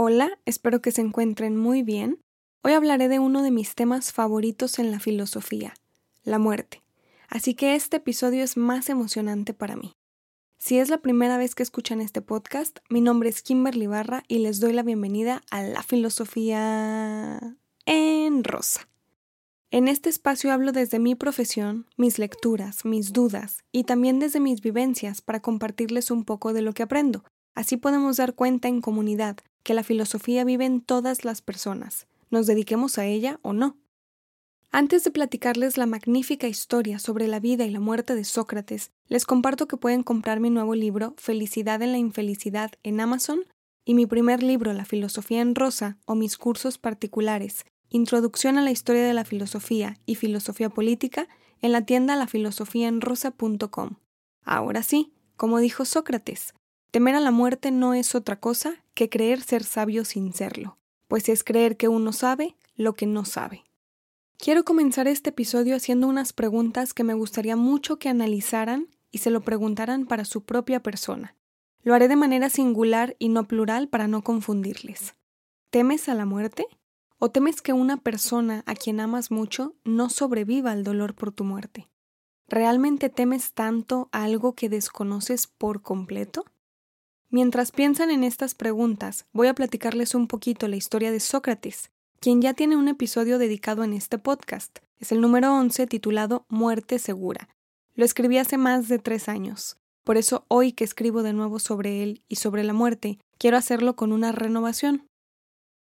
Hola, espero que se encuentren muy bien. Hoy hablaré de uno de mis temas favoritos en la filosofía, la muerte. Así que este episodio es más emocionante para mí. Si es la primera vez que escuchan este podcast, mi nombre es Kimberly Barra y les doy la bienvenida a la filosofía en rosa. En este espacio hablo desde mi profesión, mis lecturas, mis dudas y también desde mis vivencias para compartirles un poco de lo que aprendo. Así podemos dar cuenta en comunidad que la filosofía vive en todas las personas, nos dediquemos a ella o no. Antes de platicarles la magnífica historia sobre la vida y la muerte de Sócrates, les comparto que pueden comprar mi nuevo libro Felicidad en la Infelicidad en Amazon y mi primer libro La Filosofía en Rosa o mis cursos particulares Introducción a la Historia de la Filosofía y Filosofía Política en la tienda lafilosofiaenrosa.com. Ahora sí, como dijo Sócrates, Temer a la muerte no es otra cosa que creer ser sabio sin serlo, pues es creer que uno sabe lo que no sabe. Quiero comenzar este episodio haciendo unas preguntas que me gustaría mucho que analizaran y se lo preguntaran para su propia persona. Lo haré de manera singular y no plural para no confundirles. ¿Temes a la muerte? ¿O temes que una persona a quien amas mucho no sobreviva al dolor por tu muerte? ¿Realmente temes tanto algo que desconoces por completo? Mientras piensan en estas preguntas, voy a platicarles un poquito la historia de Sócrates, quien ya tiene un episodio dedicado en este podcast. Es el número 11 titulado Muerte Segura. Lo escribí hace más de tres años. Por eso hoy que escribo de nuevo sobre él y sobre la muerte, quiero hacerlo con una renovación.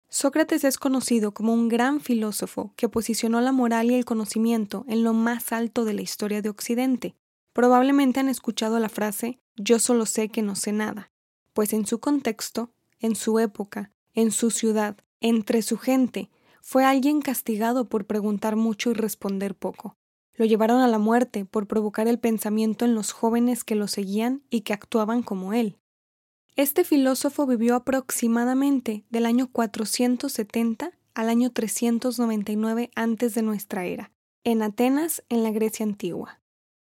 Sócrates es conocido como un gran filósofo que posicionó la moral y el conocimiento en lo más alto de la historia de Occidente. Probablemente han escuchado la frase yo solo sé que no sé nada pues en su contexto, en su época, en su ciudad, entre su gente, fue alguien castigado por preguntar mucho y responder poco. Lo llevaron a la muerte por provocar el pensamiento en los jóvenes que lo seguían y que actuaban como él. Este filósofo vivió aproximadamente del año 470 al año 399 antes de nuestra era, en Atenas, en la Grecia antigua.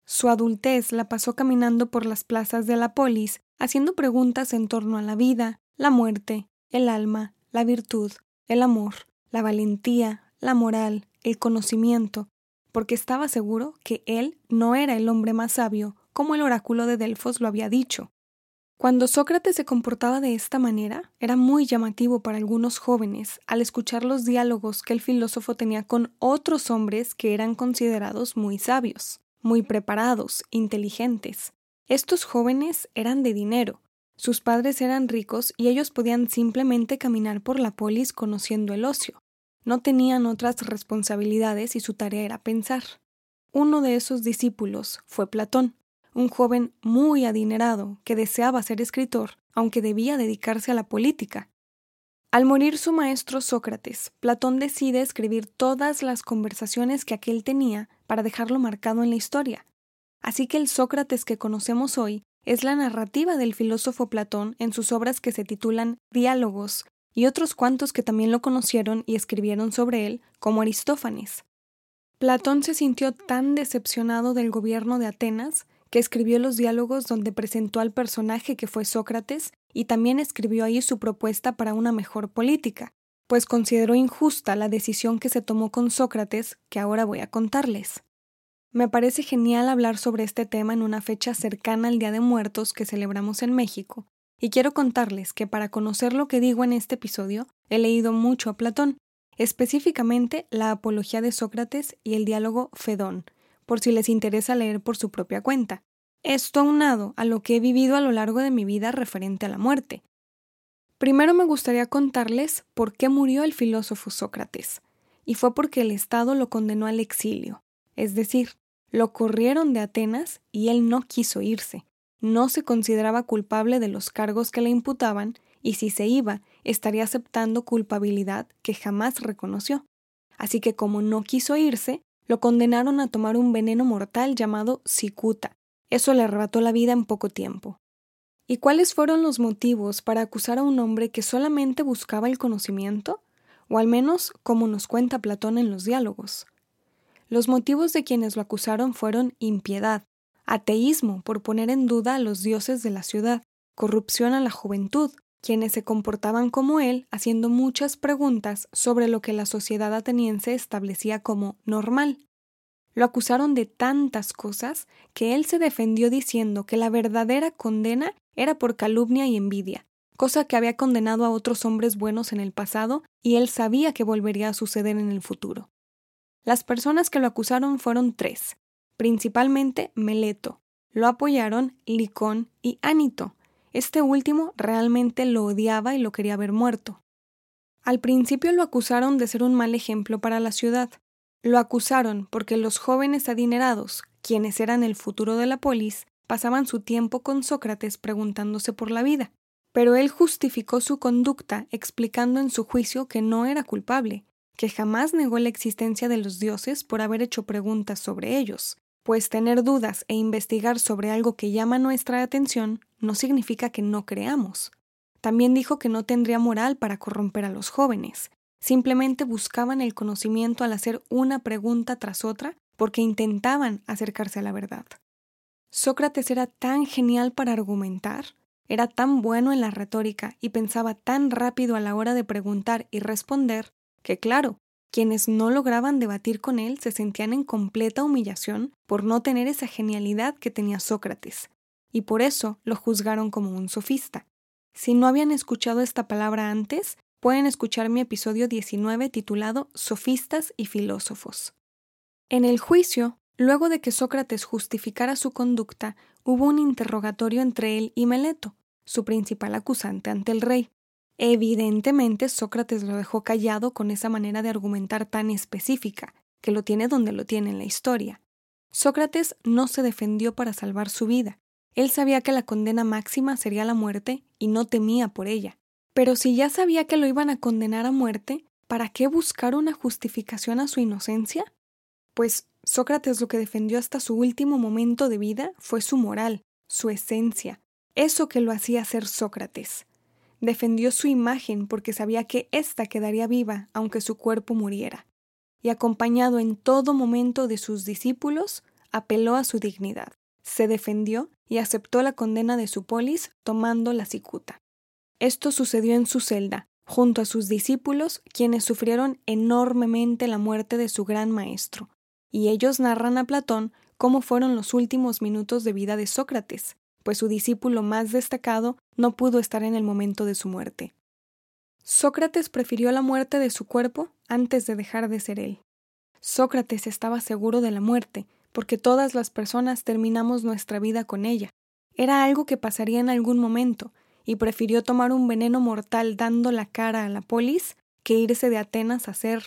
Su adultez la pasó caminando por las plazas de la polis, haciendo preguntas en torno a la vida, la muerte, el alma, la virtud, el amor, la valentía, la moral, el conocimiento, porque estaba seguro que él no era el hombre más sabio, como el oráculo de Delfos lo había dicho. Cuando Sócrates se comportaba de esta manera, era muy llamativo para algunos jóvenes al escuchar los diálogos que el filósofo tenía con otros hombres que eran considerados muy sabios muy preparados, inteligentes. Estos jóvenes eran de dinero, sus padres eran ricos y ellos podían simplemente caminar por la polis conociendo el ocio. No tenían otras responsabilidades y su tarea era pensar. Uno de esos discípulos fue Platón, un joven muy adinerado que deseaba ser escritor, aunque debía dedicarse a la política. Al morir su maestro Sócrates, Platón decide escribir todas las conversaciones que aquel tenía para dejarlo marcado en la historia. Así que el Sócrates que conocemos hoy es la narrativa del filósofo Platón en sus obras que se titulan Diálogos y otros cuantos que también lo conocieron y escribieron sobre él, como Aristófanes. Platón se sintió tan decepcionado del gobierno de Atenas que escribió los diálogos donde presentó al personaje que fue Sócrates y también escribió ahí su propuesta para una mejor política, pues consideró injusta la decisión que se tomó con Sócrates, que ahora voy a contarles. Me parece genial hablar sobre este tema en una fecha cercana al Día de Muertos que celebramos en México, y quiero contarles que para conocer lo que digo en este episodio he leído mucho a Platón, específicamente la Apología de Sócrates y el diálogo Fedón, por si les interesa leer por su propia cuenta. Esto aunado a lo que he vivido a lo largo de mi vida referente a la muerte. Primero me gustaría contarles por qué murió el filósofo Sócrates, y fue porque el Estado lo condenó al exilio, es decir, lo corrieron de Atenas y él no quiso irse. No se consideraba culpable de los cargos que le imputaban y si se iba, estaría aceptando culpabilidad que jamás reconoció. Así que como no quiso irse, lo condenaron a tomar un veneno mortal llamado cicuta. Eso le arrebató la vida en poco tiempo. ¿Y cuáles fueron los motivos para acusar a un hombre que solamente buscaba el conocimiento? O al menos como nos cuenta Platón en los diálogos. Los motivos de quienes lo acusaron fueron impiedad, ateísmo por poner en duda a los dioses de la ciudad, corrupción a la juventud, quienes se comportaban como él, haciendo muchas preguntas sobre lo que la sociedad ateniense establecía como normal. Lo acusaron de tantas cosas que él se defendió diciendo que la verdadera condena era por calumnia y envidia, cosa que había condenado a otros hombres buenos en el pasado y él sabía que volvería a suceder en el futuro. Las personas que lo acusaron fueron tres, principalmente Meleto. Lo apoyaron Licón y Anito. Este último realmente lo odiaba y lo quería ver muerto. Al principio lo acusaron de ser un mal ejemplo para la ciudad. Lo acusaron porque los jóvenes adinerados, quienes eran el futuro de la polis, pasaban su tiempo con Sócrates preguntándose por la vida. Pero él justificó su conducta explicando en su juicio que no era culpable, que jamás negó la existencia de los dioses por haber hecho preguntas sobre ellos, pues tener dudas e investigar sobre algo que llama nuestra atención no significa que no creamos. También dijo que no tendría moral para corromper a los jóvenes, simplemente buscaban el conocimiento al hacer una pregunta tras otra porque intentaban acercarse a la verdad. Sócrates era tan genial para argumentar, era tan bueno en la retórica y pensaba tan rápido a la hora de preguntar y responder que claro, quienes no lograban debatir con él se sentían en completa humillación por no tener esa genialidad que tenía Sócrates, y por eso lo juzgaron como un sofista. Si no habían escuchado esta palabra antes, pueden escuchar mi episodio 19 titulado Sofistas y Filósofos. En el juicio, luego de que Sócrates justificara su conducta, hubo un interrogatorio entre él y Meleto, su principal acusante ante el rey. Evidentemente Sócrates lo dejó callado con esa manera de argumentar tan específica, que lo tiene donde lo tiene en la historia. Sócrates no se defendió para salvar su vida. Él sabía que la condena máxima sería la muerte y no temía por ella. Pero si ya sabía que lo iban a condenar a muerte, ¿para qué buscar una justificación a su inocencia? Pues Sócrates lo que defendió hasta su último momento de vida fue su moral, su esencia, eso que lo hacía ser Sócrates. Defendió su imagen porque sabía que ésta quedaría viva aunque su cuerpo muriera, y acompañado en todo momento de sus discípulos, apeló a su dignidad, se defendió y aceptó la condena de su polis tomando la cicuta. Esto sucedió en su celda, junto a sus discípulos, quienes sufrieron enormemente la muerte de su gran maestro, y ellos narran a Platón cómo fueron los últimos minutos de vida de Sócrates, pues su discípulo más destacado no pudo estar en el momento de su muerte. Sócrates prefirió la muerte de su cuerpo antes de dejar de ser él. Sócrates estaba seguro de la muerte, porque todas las personas terminamos nuestra vida con ella. Era algo que pasaría en algún momento, y prefirió tomar un veneno mortal dando la cara a la polis que irse de Atenas a ser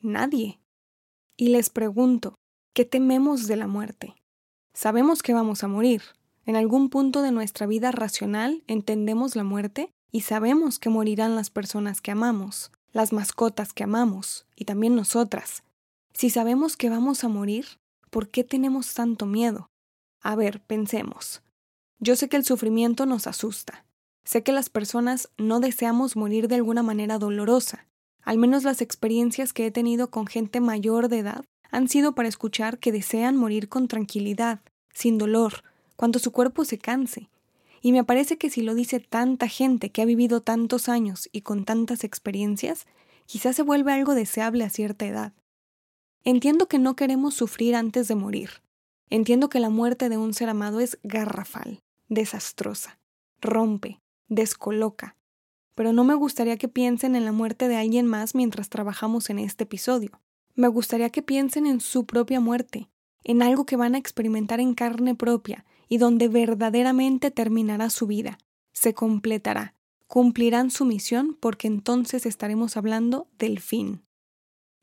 nadie. Y les pregunto, ¿qué tememos de la muerte? Sabemos que vamos a morir, en algún punto de nuestra vida racional entendemos la muerte y sabemos que morirán las personas que amamos, las mascotas que amamos y también nosotras. Si sabemos que vamos a morir, ¿por qué tenemos tanto miedo? A ver, pensemos. Yo sé que el sufrimiento nos asusta. Sé que las personas no deseamos morir de alguna manera dolorosa. Al menos las experiencias que he tenido con gente mayor de edad han sido para escuchar que desean morir con tranquilidad, sin dolor, cuando su cuerpo se canse. Y me parece que si lo dice tanta gente que ha vivido tantos años y con tantas experiencias, quizás se vuelve algo deseable a cierta edad. Entiendo que no queremos sufrir antes de morir. Entiendo que la muerte de un ser amado es garrafal, desastrosa, rompe, descoloca. Pero no me gustaría que piensen en la muerte de alguien más mientras trabajamos en este episodio. Me gustaría que piensen en su propia muerte, en algo que van a experimentar en carne propia y donde verdaderamente terminará su vida, se completará, cumplirán su misión porque entonces estaremos hablando del fin.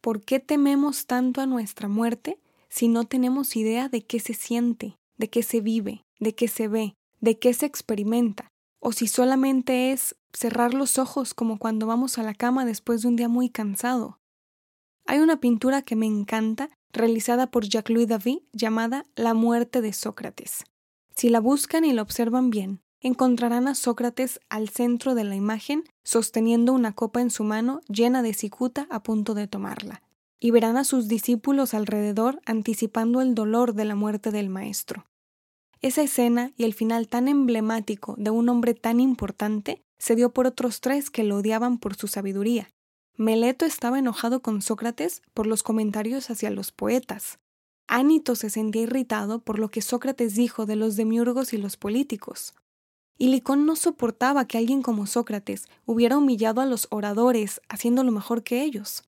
¿Por qué tememos tanto a nuestra muerte si no tenemos idea de qué se siente, de qué se vive, de qué se ve, de qué se experimenta? O si solamente es cerrar los ojos como cuando vamos a la cama después de un día muy cansado. Hay una pintura que me encanta, realizada por Jacques-Louis David, llamada La muerte de Sócrates. Si la buscan y la observan bien, encontrarán a Sócrates al centro de la imagen, sosteniendo una copa en su mano llena de cicuta a punto de tomarla, y verán a sus discípulos alrededor anticipando el dolor de la muerte del maestro. Esa escena y el final tan emblemático de un hombre tan importante se dio por otros tres que lo odiaban por su sabiduría. Meleto estaba enojado con Sócrates por los comentarios hacia los poetas. Ánito se sentía irritado por lo que Sócrates dijo de los demiurgos y los políticos. Y Licón no soportaba que alguien como Sócrates hubiera humillado a los oradores haciéndolo mejor que ellos.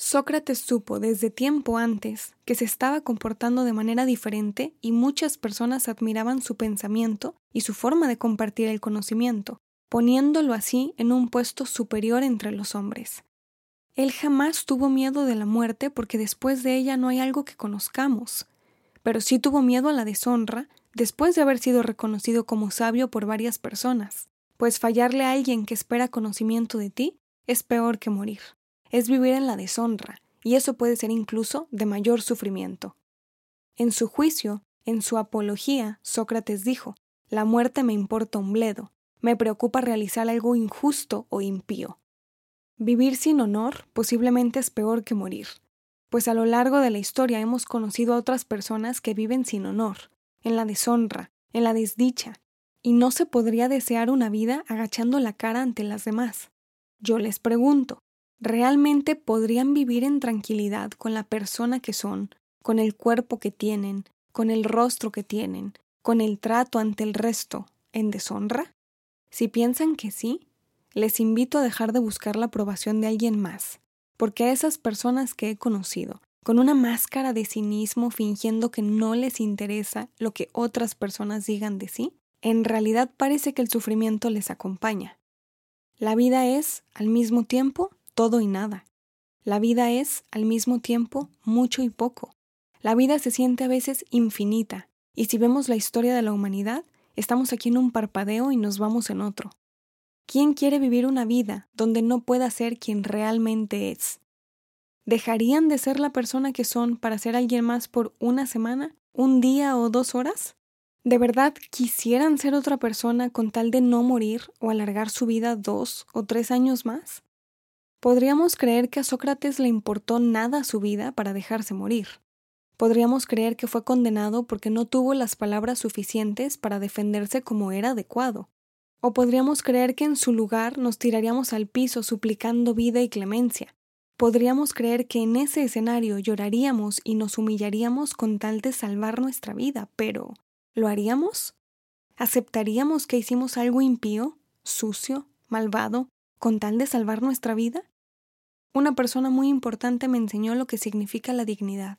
Sócrates supo desde tiempo antes que se estaba comportando de manera diferente y muchas personas admiraban su pensamiento y su forma de compartir el conocimiento, poniéndolo así en un puesto superior entre los hombres. Él jamás tuvo miedo de la muerte porque después de ella no hay algo que conozcamos, pero sí tuvo miedo a la deshonra después de haber sido reconocido como sabio por varias personas, pues fallarle a alguien que espera conocimiento de ti es peor que morir, es vivir en la deshonra, y eso puede ser incluso de mayor sufrimiento. En su juicio, en su apología, Sócrates dijo, La muerte me importa un bledo, me preocupa realizar algo injusto o impío. Vivir sin honor posiblemente es peor que morir, pues a lo largo de la historia hemos conocido a otras personas que viven sin honor, en la deshonra, en la desdicha, y no se podría desear una vida agachando la cara ante las demás. Yo les pregunto, ¿realmente podrían vivir en tranquilidad con la persona que son, con el cuerpo que tienen, con el rostro que tienen, con el trato ante el resto, en deshonra? Si piensan que sí, les invito a dejar de buscar la aprobación de alguien más, porque a esas personas que he conocido, con una máscara de cinismo fingiendo que no les interesa lo que otras personas digan de sí, en realidad parece que el sufrimiento les acompaña. La vida es, al mismo tiempo, todo y nada. La vida es, al mismo tiempo, mucho y poco. La vida se siente a veces infinita, y si vemos la historia de la humanidad, Estamos aquí en un parpadeo y nos vamos en otro. ¿Quién quiere vivir una vida donde no pueda ser quien realmente es? ¿Dejarían de ser la persona que son para ser alguien más por una semana, un día o dos horas? ¿De verdad quisieran ser otra persona con tal de no morir o alargar su vida dos o tres años más? Podríamos creer que a Sócrates le importó nada su vida para dejarse morir. Podríamos creer que fue condenado porque no tuvo las palabras suficientes para defenderse como era adecuado. O podríamos creer que en su lugar nos tiraríamos al piso suplicando vida y clemencia. Podríamos creer que en ese escenario lloraríamos y nos humillaríamos con tal de salvar nuestra vida, pero ¿lo haríamos? ¿Aceptaríamos que hicimos algo impío, sucio, malvado, con tal de salvar nuestra vida? Una persona muy importante me enseñó lo que significa la dignidad.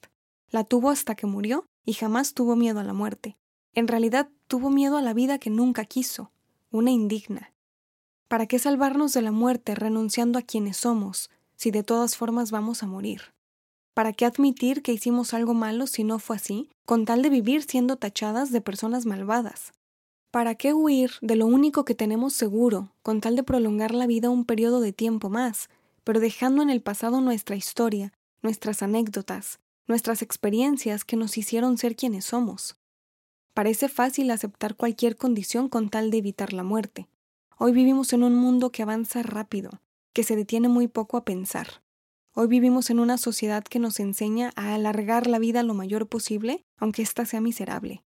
La tuvo hasta que murió y jamás tuvo miedo a la muerte. En realidad tuvo miedo a la vida que nunca quiso, una indigna. ¿Para qué salvarnos de la muerte renunciando a quienes somos, si de todas formas vamos a morir? ¿Para qué admitir que hicimos algo malo si no fue así, con tal de vivir siendo tachadas de personas malvadas? ¿Para qué huir de lo único que tenemos seguro, con tal de prolongar la vida un periodo de tiempo más, pero dejando en el pasado nuestra historia, nuestras anécdotas, nuestras experiencias que nos hicieron ser quienes somos. Parece fácil aceptar cualquier condición con tal de evitar la muerte. Hoy vivimos en un mundo que avanza rápido, que se detiene muy poco a pensar. Hoy vivimos en una sociedad que nos enseña a alargar la vida lo mayor posible, aunque ésta sea miserable.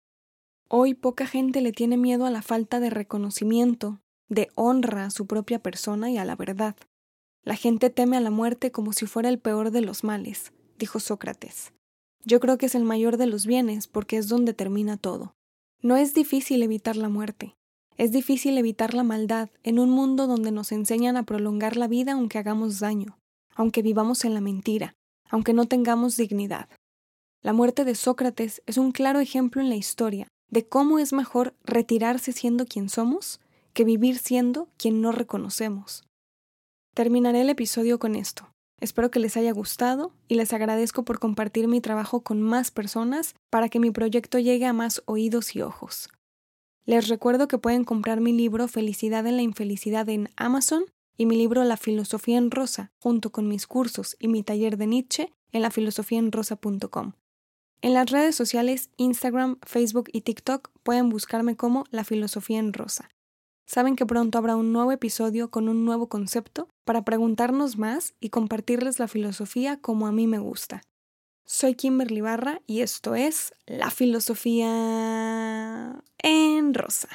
Hoy poca gente le tiene miedo a la falta de reconocimiento, de honra a su propia persona y a la verdad. La gente teme a la muerte como si fuera el peor de los males, dijo Sócrates. Yo creo que es el mayor de los bienes porque es donde termina todo. No es difícil evitar la muerte. Es difícil evitar la maldad en un mundo donde nos enseñan a prolongar la vida aunque hagamos daño, aunque vivamos en la mentira, aunque no tengamos dignidad. La muerte de Sócrates es un claro ejemplo en la historia de cómo es mejor retirarse siendo quien somos que vivir siendo quien no reconocemos. Terminaré el episodio con esto. Espero que les haya gustado y les agradezco por compartir mi trabajo con más personas para que mi proyecto llegue a más oídos y ojos. Les recuerdo que pueden comprar mi libro Felicidad en la Infelicidad en Amazon y mi libro La Filosofía en Rosa, junto con mis cursos y mi taller de Nietzsche en lafilosofiaenrosa.com. En las redes sociales Instagram, Facebook y TikTok pueden buscarme como La Filosofía en Rosa. Saben que pronto habrá un nuevo episodio con un nuevo concepto para preguntarnos más y compartirles la filosofía como a mí me gusta. Soy Kimberly Barra y esto es La Filosofía en Rosa.